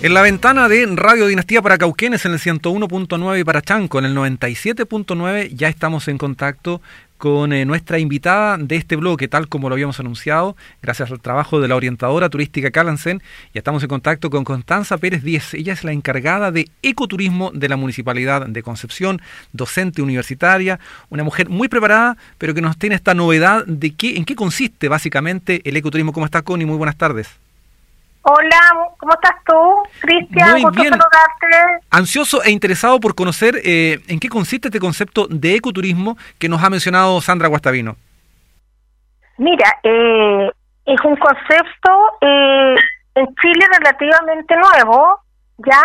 En la ventana de Radio Dinastía para Cauquenes en el 101.9 y para Chanco en el 97.9 ya estamos en contacto con eh, nuestra invitada de este bloque, tal como lo habíamos anunciado, gracias al trabajo de la orientadora turística Calansen. Ya estamos en contacto con Constanza Pérez Díez. Ella es la encargada de ecoturismo de la Municipalidad de Concepción, docente universitaria, una mujer muy preparada, pero que nos tiene esta novedad de qué, en qué consiste básicamente el ecoturismo. ¿Cómo está, Connie? Muy buenas tardes. Hola, ¿cómo estás tú, Cristian? Muy bien. Ansioso e interesado por conocer eh, en qué consiste este concepto de ecoturismo que nos ha mencionado Sandra Guastavino. Mira, eh, es un concepto eh, en Chile relativamente nuevo, ya,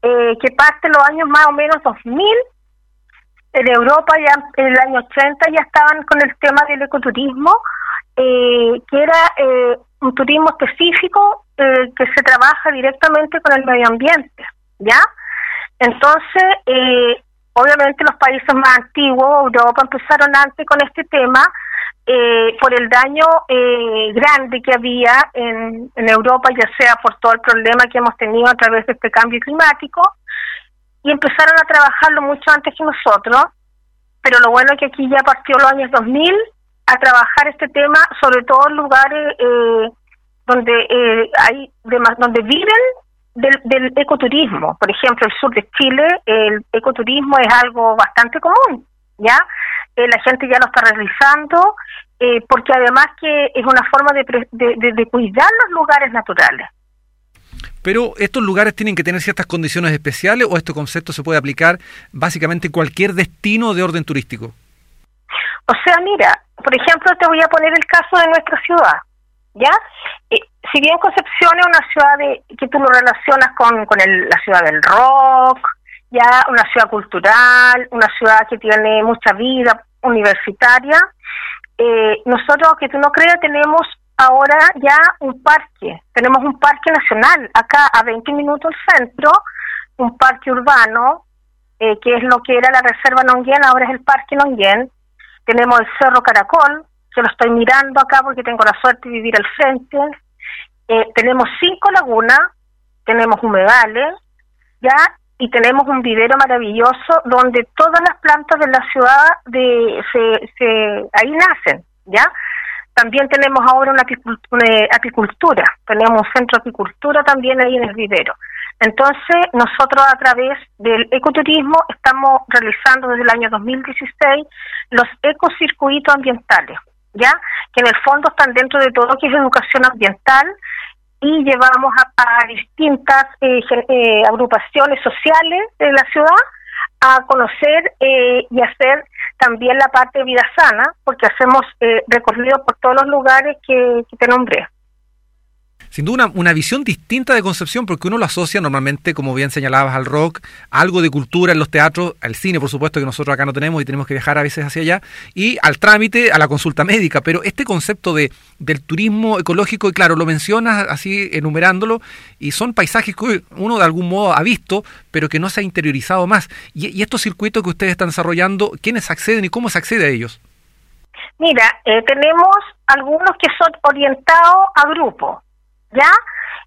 que parte los años más o menos 2000. En Europa ya en el año 80 ya estaban con el tema del ecoturismo, que era un turismo específico eh, que se trabaja directamente con el medio ambiente, ¿ya? Entonces, eh, obviamente los países más antiguos, Europa, empezaron antes con este tema eh, por el daño grande que había en, en Europa, ya sea por todo el problema que hemos tenido a través de este cambio climático, y empezaron a trabajarlo mucho antes que nosotros, pero lo bueno es que aquí ya partió los años 2000 a trabajar este tema, sobre todo en lugares eh, donde eh, hay donde viven del, ecoturismo. Por ejemplo, el sur de Chile, el ecoturismo es algo bastante común, ¿ya? Eh, la gente ya lo está realizando, porque además que es una forma de, de cuidar los lugares naturales. Pero estos lugares tienen que tener ciertas condiciones especiales o este concepto se puede aplicar básicamente en cualquier destino de orden turístico. O sea, mira, por ejemplo, te voy a poner el caso de nuestra ciudad, ¿ya? Eh, si bien Concepción es una ciudad de, que tú lo relacionas con, con la ciudad del rock, ya una ciudad cultural, una ciudad que tiene mucha vida universitaria, eh, nosotros, que tú no creas, tenemos ahora ya un parque, tenemos un parque nacional acá a 20 minutos del centro, un parque urbano, eh, que es lo que era la Reserva Nonguén, ahora es el Parque Nonguén, tenemos el Cerro Caracol, que lo estoy mirando acá porque tengo la suerte de vivir al frente. Eh, tenemos cinco lagunas, tenemos humedales, ya, y tenemos un vivero maravilloso donde todas las plantas de la ciudad de, se, se, ahí nacen, ¿ya? También tenemos ahora una apicultura, tenemos un centro de apicultura también ahí en el vivero. Entonces, nosotros a través del ecoturismo estamos realizando desde el año 2016 los ecocircuitos ambientales, ¿ya? Que en el fondo están dentro de todo lo que es educación ambiental y llevamos a, distintas eh, eh, agrupaciones sociales de la ciudad a conocer eh, y hacer también la parte de vida sana, porque hacemos recorrido por todos los lugares que te nombré sin duda una, visión distinta de Concepción, porque uno lo asocia normalmente, como bien señalabas, al rock, algo de cultura en los teatros, al cine, por supuesto, que nosotros acá no tenemos y tenemos que viajar a veces hacia allá, y al trámite, a la consulta médica. Pero este concepto de, del turismo ecológico, y claro, lo mencionas así enumerándolo, y son paisajes que uno de algún modo ha visto, pero que no se ha interiorizado más. Y, estos circuitos que ustedes están desarrollando, ¿quiénes acceden y cómo se accede a ellos? Mira, eh, tenemos algunos que son orientados a grupos ¿ya?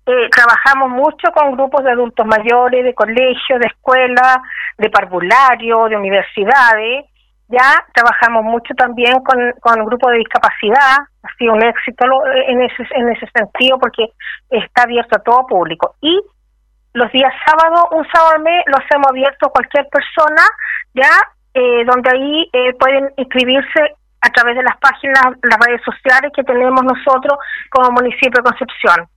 Eh, trabajamos mucho con grupos de adultos mayores, de colegios, de escuelas, de parvulario, de universidades, ya trabajamos mucho también con, con grupos de discapacidad, ha sido un éxito en ese, en ese sentido porque está abierto a todo público. Y los días sábados, un sábado al mes, lo hacemos abierto a cualquier persona, ya, eh, donde ahí eh, pueden inscribirse a través de las páginas, las redes sociales que tenemos nosotros como municipio de Concepción.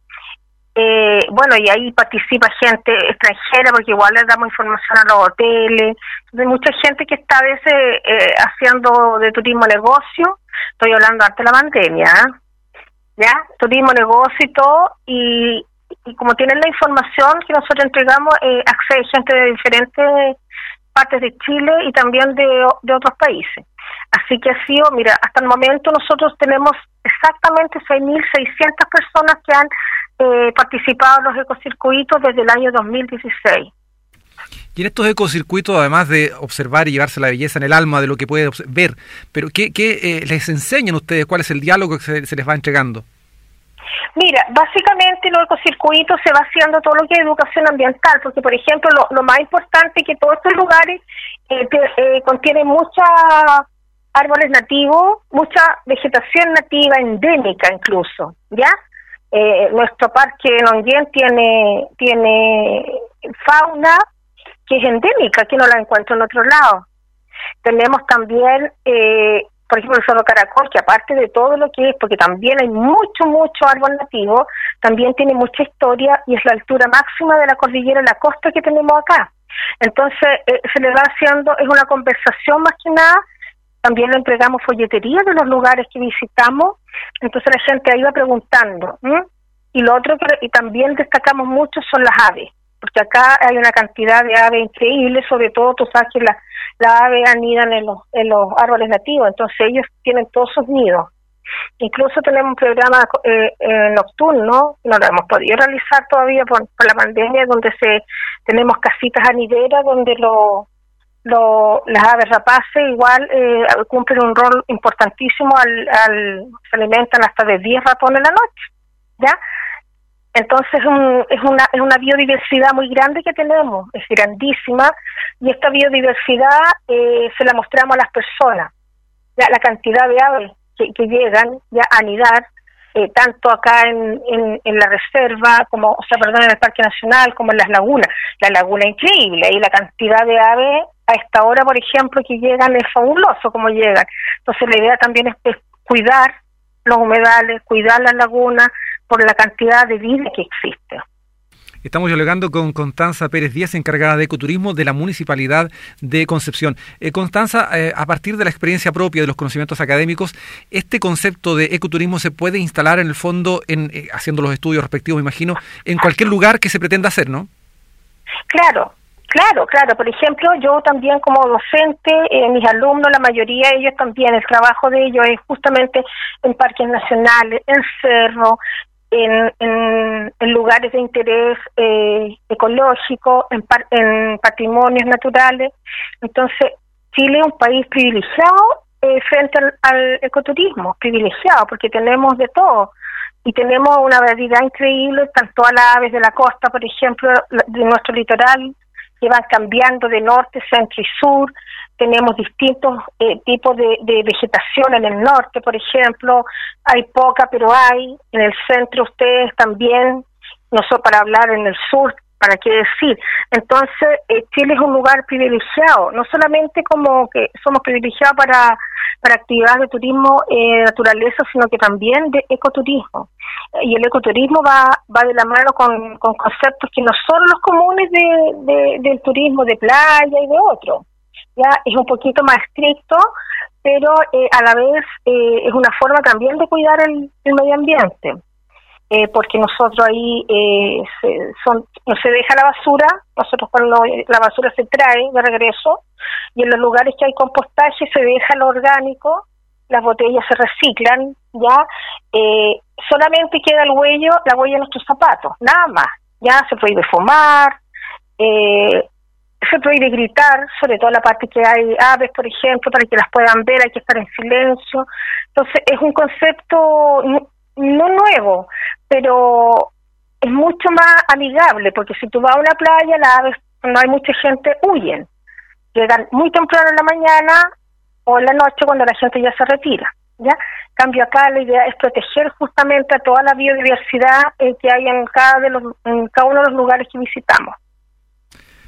Eh, bueno, y ahí participa gente extranjera porque igual les damos información a los hoteles. Hay mucha gente que está a veces eh, haciendo de turismo negocio. Estoy hablando antes de la pandemia, ¿eh? ¿ya? Turismo negocio y todo. Y, y como tienen la información que nosotros entregamos, eh, accede gente de diferentes partes de Chile y también de, de otros países. Así que ha sido, mira, hasta el momento nosotros tenemos exactamente 6.600 personas que han eh, participado en los ecocircuitos desde el año 2016. Y en estos ecocircuitos, además de observar y llevarse la belleza en el alma de lo que puede ver, pero ¿qué, qué eh, les enseñan ustedes? ¿Cuál es el diálogo que se, les va entregando? Mira, básicamente los ecocircuitos se va haciendo todo lo que es educación ambiental, porque por ejemplo lo, más importante es que todos estos lugares eh, eh, contienen muchos árboles nativos, mucha vegetación nativa endémica incluso, ¿ya? Eh, nuestro parque Nonguien tiene tiene fauna que es endémica, que no la encuentro en otro lado. Tenemos también eh, por ejemplo, el Cerro Caracol, que aparte de todo lo que es, porque también hay mucho, mucho árbol nativo, también tiene mucha historia y es la altura máxima de la cordillera de la costa que tenemos acá. Entonces, eh, se le va haciendo, es una conversación más que nada, también le entregamos folletería de los lugares que visitamos, entonces la gente ahí va preguntando. Y lo otro que y también destacamos mucho son las aves, porque acá hay una cantidad de aves increíble, sobre todo tú sabes que la las aves anidan en los, en los árboles nativos, entonces ellos tienen todos sus nidos. Incluso tenemos un programa eh, eh, nocturno, no lo hemos podido realizar todavía por, la pandemia, donde se tenemos casitas anideras donde lo, lo, las aves rapaces igual eh, cumplen un rol importantísimo al, al se alimentan hasta de 10 ratones en la noche, ¿ya? Entonces es, una, es una biodiversidad muy grande que tenemos, es grandísima, y esta biodiversidad eh, se la mostramos a las personas. Ya, la cantidad de aves que, llegan ya a anidar, eh, tanto acá en, en, la reserva, como, o sea, perdón, en el Parque Nacional, como en las lagunas. La laguna es increíble, y la cantidad de aves a esta hora, por ejemplo, que llegan es fabuloso como llegan. Entonces la idea también es cuidar los humedales, cuidar las lagunas, por la cantidad de vida que existe. Estamos dialogando con Constanza Pérez Díaz, encargada de ecoturismo de la Municipalidad de Concepción. Eh, Constanza, eh, a partir de la experiencia propia de los conocimientos académicos, ¿este concepto de ecoturismo se puede instalar en el fondo, en, eh, haciendo los estudios respectivos, me imagino, en cualquier lugar que se pretenda hacer, no? Claro, Claro, claro. Por ejemplo, yo también como docente, eh, mis alumnos, la mayoría de ellos también, el trabajo de ellos es justamente en parques nacionales, en cerro, en, en, lugares de interés eh, ecológico, en, en patrimonios naturales. Entonces, Chile es un país privilegiado eh, frente al, ecoturismo, privilegiado, porque tenemos de todo y tenemos una variedad increíble, tanto a las aves de la costa, por ejemplo, de nuestro litoral, que van cambiando de norte, centro y sur. Tenemos distintos eh, tipos de, vegetación en el norte, por ejemplo. Hay poca, pero hay. En el centro ustedes también, no solo para hablar en el sur, para qué decir. Entonces, eh, Chile es un lugar privilegiado, no solamente como que somos privilegiados para, para actividades de turismo eh, naturaleza, sino que también de ecoturismo. Y el ecoturismo va, va de la mano con, con conceptos que no son los comunes de, del turismo de playa y de otro. Ya es un poquito más estricto, pero eh, a la vez eh, es una forma también de cuidar el medio ambiente. Eh, porque nosotros ahí eh, son, no se deja la basura, nosotros cuando la basura se trae de regreso y en los lugares que hay compostaje se deja lo orgánico, las botellas se reciclan, ya eh, solamente queda el huello, la huella de nuestros zapatos, nada más, ya se prohíbe fumar, eh, se prohíbe gritar, sobre todo la parte que hay aves, por ejemplo, para que las puedan ver, hay que estar en silencio. Entonces, es un concepto no nuevo, pero es mucho más amigable, porque si tú vas a una playa, las aves, no hay mucha gente, huyen. Llegan muy temprano en la mañana o en la noche cuando la gente ya se retira. ¿ya? Cambio acá, la idea es proteger justamente a toda la biodiversidad que hay en cada, de los, en cada uno de los lugares que visitamos.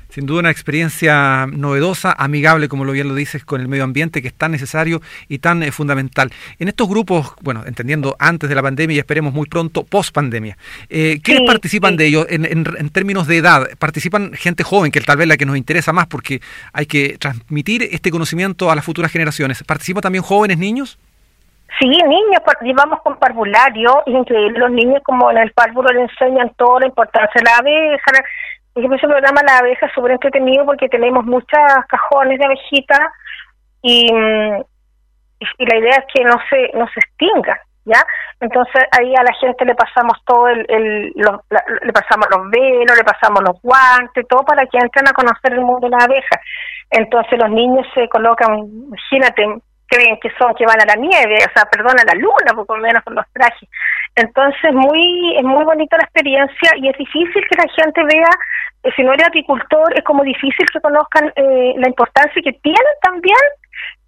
Sin duda una experiencia novedosa, amigable, como lo bien lo dices, con el medio ambiente, que es tan necesario y tan eh, fundamental. En estos grupos, bueno, entendiendo antes de la pandemia y esperemos muy pronto, post pandemia, eh, ¿quiénes participan de ellos en, en, términos de edad? ¿Participan gente joven, que tal vez la que nos interesa más porque hay que transmitir este conocimiento a las futuras generaciones? ¿Participan también jóvenes, niños? Sí, niños, llevamos con parvulario, increíble, los niños como en el párvulo le enseñan toda la importancia de la abeja, ejemplo, ese programa La abeja es súper entretenido porque tenemos muchas cajones de abejitas y, la idea es que no se, no se extinga, ¿ya? Entonces ahí a la gente le pasamos todo el, el le pasamos los velos, le pasamos los guantes, todo para que entren a conocer el mundo de la abeja. Entonces los niños se colocan, imagínate, creen que son que van a la nieve, o sea, perdón, a la luna, poco menos con los trajes. Entonces, muy es muy bonita la experiencia y es difícil que la gente vea, eh, si no eres apicultor, es como difícil que conozcan eh, la importancia que tienen también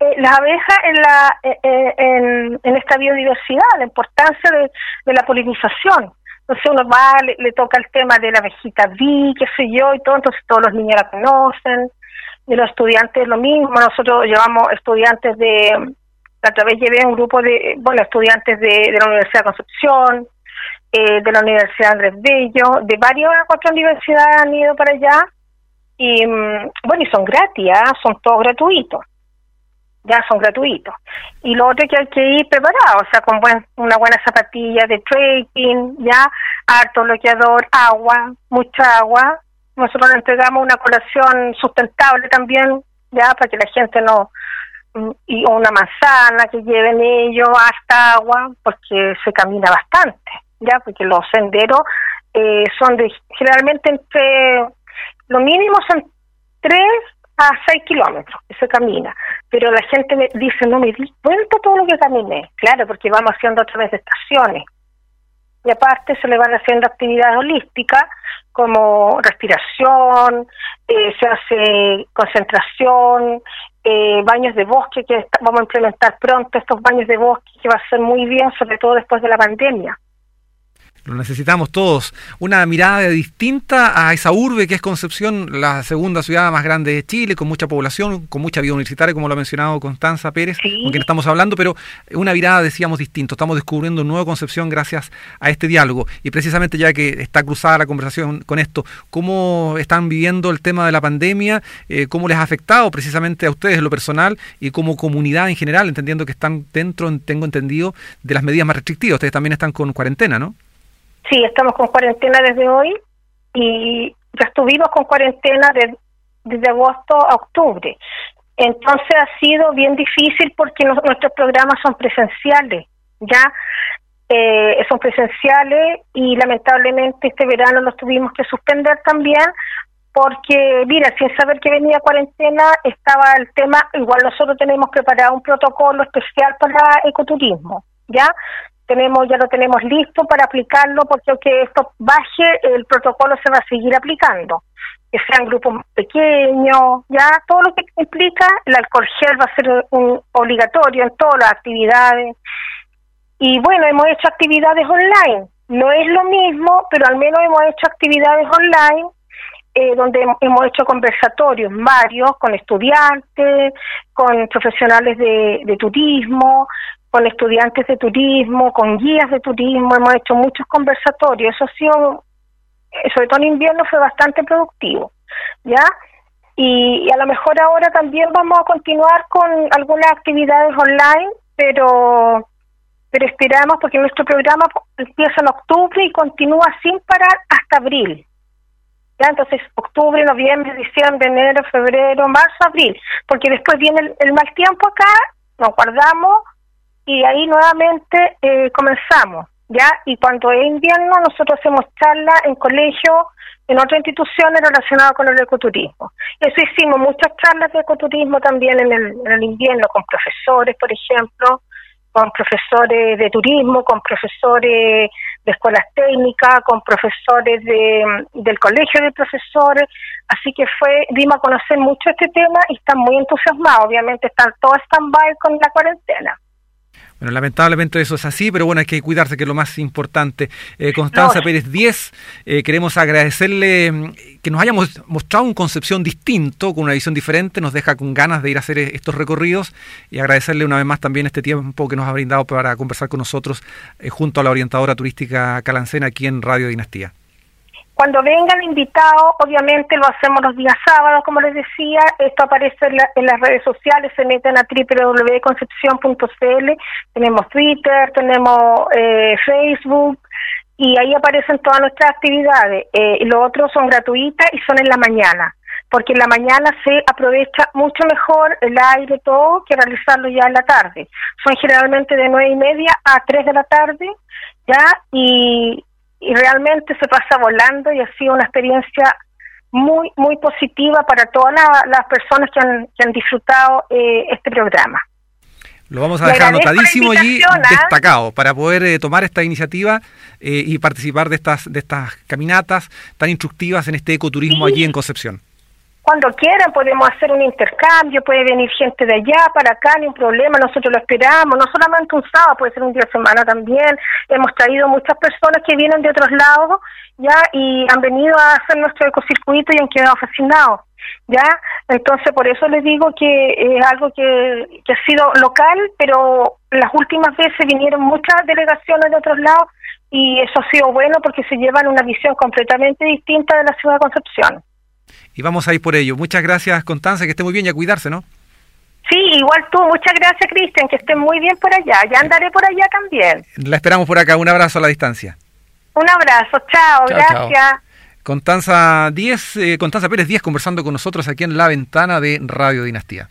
eh, las abejas en, la, en, en, esta biodiversidad, la importancia de, de la polinización. Entonces uno va, le, toca el tema de la abejita vi, qué sé yo, y todo, entonces todos los niños la conocen, y los estudiantes lo mismo, nosotros llevamos estudiantes de, a través llevé un grupo de, bueno, estudiantes de, la Universidad de Concepción, eh, de la Universidad Andrés Bello, de varias cuatro universidades han ido para allá, y mm, bueno, y son gratis, ¿ah? son todos gratuitos ya son gratuitos. Y lo otro es que hay que ir preparado, o sea, con buen, una buena zapatilla de trekking, ya, harto bloqueador, agua, mucha agua. Nosotros le entregamos una colación sustentable también, ya, para que la gente no, y una manzana que lleven ellos, hasta agua, porque se camina bastante, ya, porque los senderos eh, son de, generalmente entre, lo mínimo son tres a 6 kilómetros que se camina, pero la gente me dice, no me di cuenta todo lo que caminé, claro, porque vamos haciendo a través de estaciones. Y aparte se le van haciendo actividades holísticas como respiración, eh, se hace concentración, eh, baños de bosque, que vamos a implementar pronto estos baños de bosque, que va a ser muy bien, sobre todo después de la pandemia. Lo necesitamos todos. Una mirada distinta a esa urbe que es Concepción, la segunda ciudad más grande de Chile, con mucha población, con mucha vida universitaria, como lo ha mencionado Constanza Pérez, con quien estamos hablando, pero una mirada, decíamos, distinta. Estamos descubriendo un nuevo Concepción gracias a este diálogo. Y precisamente ya que está cruzada la conversación con esto, ¿cómo están viviendo el tema de la pandemia? Eh, ¿Cómo les ha afectado precisamente a ustedes en lo personal y como comunidad en general, entendiendo que están dentro, tengo entendido, de las medidas más restrictivas? Ustedes también están con cuarentena, ¿no? Sí, estamos con cuarentena desde hoy y ya estuvimos con cuarentena desde agosto a octubre. Entonces ha sido bien difícil porque nuestros programas son presenciales, ya eh, son presenciales y lamentablemente este verano los tuvimos que suspender también porque, mira, sin saber que venía cuarentena estaba el tema, igual nosotros tenemos preparado un protocolo especial para ecoturismo, ¿ya? Tenemos ya lo tenemos listo para aplicarlo porque aunque esto baje el protocolo se va a seguir aplicando. Que sean grupos pequeños ya todo lo que implica el alcohol gel va a ser un obligatorio en todas las actividades. Y bueno hemos hecho actividades online. No es lo mismo pero al menos hemos hecho actividades online eh, donde hemos hecho conversatorios varios con estudiantes, con profesionales de, de turismo, con estudiantes de turismo, con guías de turismo, hemos hecho muchos conversatorios, eso ha sido, eh, sobre todo en invierno, fue bastante productivo, ¿ya? Y, a lo mejor ahora también vamos a continuar con algunas actividades online, pero pero esperamos porque nuestro programa empieza en octubre y continúa sin parar hasta abril. ¿Ya? Entonces, octubre, noviembre, diciembre, enero, febrero, marzo, abril, porque después viene el, el mal tiempo acá, nos guardamos y ahí nuevamente eh, comenzamos, ¿ya? Y cuando es invierno nosotros hacemos charlas en colegios, en otras instituciones relacionadas con el ecoturismo. Eso hicimos muchas charlas de ecoturismo también en el, invierno con profesores, por ejemplo, con profesores de turismo, con profesores de escuelas técnicas, con profesores de, del colegio de profesores, así que fue, dimos a conocer mucho este tema y están muy entusiasmados, obviamente están todos stand-by con la cuarentena. Bueno, lamentablemente eso es así, pero bueno, hay que cuidarse, que es lo más importante. Eh, Constanza Pérez 10, eh, queremos agradecerle mm, que nos hayamos mostrado un Concepción distinto, con una visión diferente, nos deja con ganas de ir a hacer eh, estos recorridos y agradecerle una vez más también este tiempo que nos ha brindado para conversar con nosotros junto a la orientadora turística Calancena aquí en Radio Dinastía. Cuando vengan invitados, obviamente lo hacemos los días sábados, como les decía, esto aparece en, las redes sociales, se meten a www.concepción.cl, tenemos Twitter, tenemos eh, Facebook, y ahí aparecen todas nuestras actividades. Eh, los otros son gratuitas y son en la mañana, porque en la mañana se aprovecha mucho mejor el aire, todo, que realizarlo ya en la tarde. Son generalmente de nueve y media a tres de la tarde, ya, y, y realmente se pasa volando y ha sido una experiencia muy, muy positiva para todas las personas que han, que han disfrutado eh, este programa. Lo vamos a dejar anotadísimo allí, ¿ah? destacado, para poder eh, tomar esta iniciativa eh, y participar de estas, de estas caminatas tan instructivas en este ecoturismo allí en Concepción. Cuando quieran podemos hacer un intercambio, puede venir gente de allá para acá, ni un problema, nosotros lo esperamos, no solamente un sábado, puede ser un día de semana también. Hemos traído muchas personas que vienen de otros lados ya y han venido a hacer nuestro ecocircuito y han quedado fascinados. ¿ya? Entonces, por eso les digo que es algo que, ha sido local, pero las últimas veces vinieron muchas delegaciones de otros lados y eso ha sido bueno porque se llevan una visión completamente distinta de la ciudad de Concepción. Y vamos a ir por ello. Muchas gracias, Constanza, que esté muy bien y a cuidarse, ¿no? Sí, igual tú. Muchas gracias, Cristian, que esté muy bien por allá. Ya andaré por allá también. La esperamos por acá. Un abrazo a la distancia. Un abrazo. Chao, gracias. Constanza 10, eh, Constanza Pérez Díaz conversando con nosotros aquí en la ventana de Radio Dinastía.